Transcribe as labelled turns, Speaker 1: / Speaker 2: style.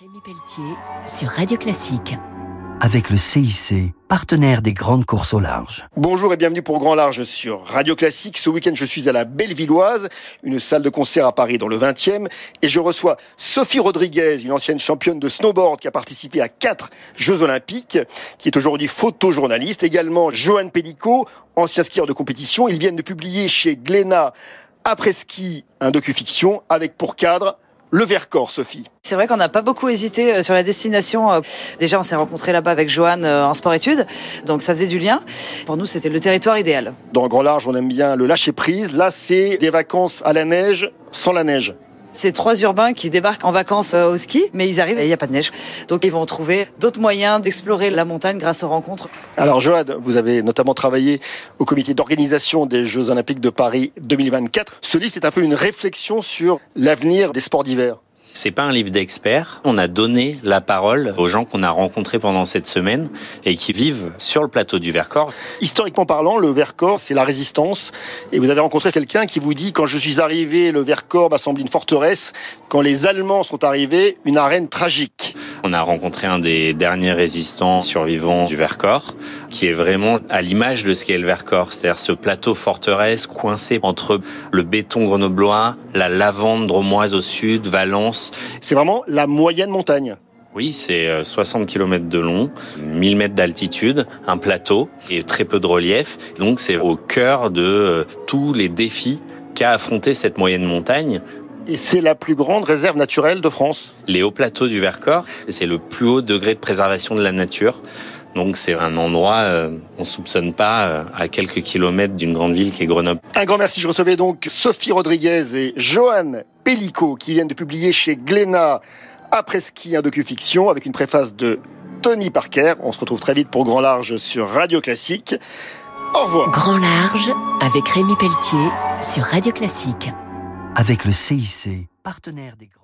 Speaker 1: Rémi Pelletier sur Radio Classique.
Speaker 2: avec le CIC, partenaire des grandes courses au large.
Speaker 3: Bonjour et bienvenue pour Grand Large sur Radio Classique. Ce week-end, je suis à la Bellevilloise, une salle de concert à Paris dans le 20e, et je reçois Sophie Rodriguez, une ancienne championne de snowboard qui a participé à quatre Jeux Olympiques, qui est aujourd'hui photojournaliste. Également Johan Pellico, ancien skieur de compétition. Ils viennent de publier chez Glénat après ski un docu-fiction avec pour cadre le Vercors, Sophie.
Speaker 4: C'est vrai qu'on n'a pas beaucoup hésité euh, sur la destination. Euh, Déjà, on s'est rencontrés là-bas avec Johan euh, en sport-études, donc ça faisait du lien. Pour nous, c'était le territoire idéal.
Speaker 3: Dans Grand Large, on aime bien le lâcher prise. Là, c'est des vacances à la neige, sans la neige.
Speaker 4: C'est trois urbains qui débarquent en vacances euh, au ski, mais ils arrivent et il n'y a pas de neige. Donc ils vont trouver d'autres moyens d'explorer la montagne grâce aux rencontres.
Speaker 3: Alors Joad, vous avez notamment travaillé au comité d'organisation des Jeux Olympiques de Paris 2024. Ce livre, c'est un peu une réflexion sur l'avenir des sports d'hiver.
Speaker 5: C'est pas un livre d'experts. On a donné la parole aux gens qu'on a rencontrés pendant cette semaine et qui vivent sur le plateau du Vercors.
Speaker 3: Historiquement parlant, le Vercors, c'est la résistance. Et vous avez rencontré quelqu'un qui vous dit, quand je suis arrivé, le Vercors m'a semblé une forteresse. Quand les Allemands sont arrivés, une arène tragique.
Speaker 5: On a rencontré un des derniers résistants survivants du Vercors, qui est vraiment à l'image de ce qu'est le Vercors, c'est-à-dire ce plateau forteresse coincé entre le béton grenoblois, la lavande dromoise au sud, Valence.
Speaker 3: C'est vraiment la moyenne montagne.
Speaker 5: Oui, c'est euh, 60 km de long, 1000 mètres d'altitude, un plateau et très peu de relief. Donc c'est au cœur de euh, tous les défis qu'a affronté cette moyenne montagne.
Speaker 3: Et c'est la plus grande réserve naturelle de France.
Speaker 5: Les hauts plateaux du Vercors, c'est le plus haut degré de préservation de la nature. Donc c'est un endroit euh, qu'on soupçonne pas euh, à quelques kilomètres d'une grande ville qui est Grenoble.
Speaker 3: Un grand merci. Je recevais donc Sophie Rodriguez et Johan Pellico qui viennent de publier chez Glénat après ski un docu-fiction avec une préface de Tony Parker. On se retrouve très vite pour Grand Large sur Radio Classique. Au revoir.
Speaker 1: Grand Large avec Rémi Pelletier sur Radio Classique.
Speaker 2: Avec le CIC, partenaire des grandes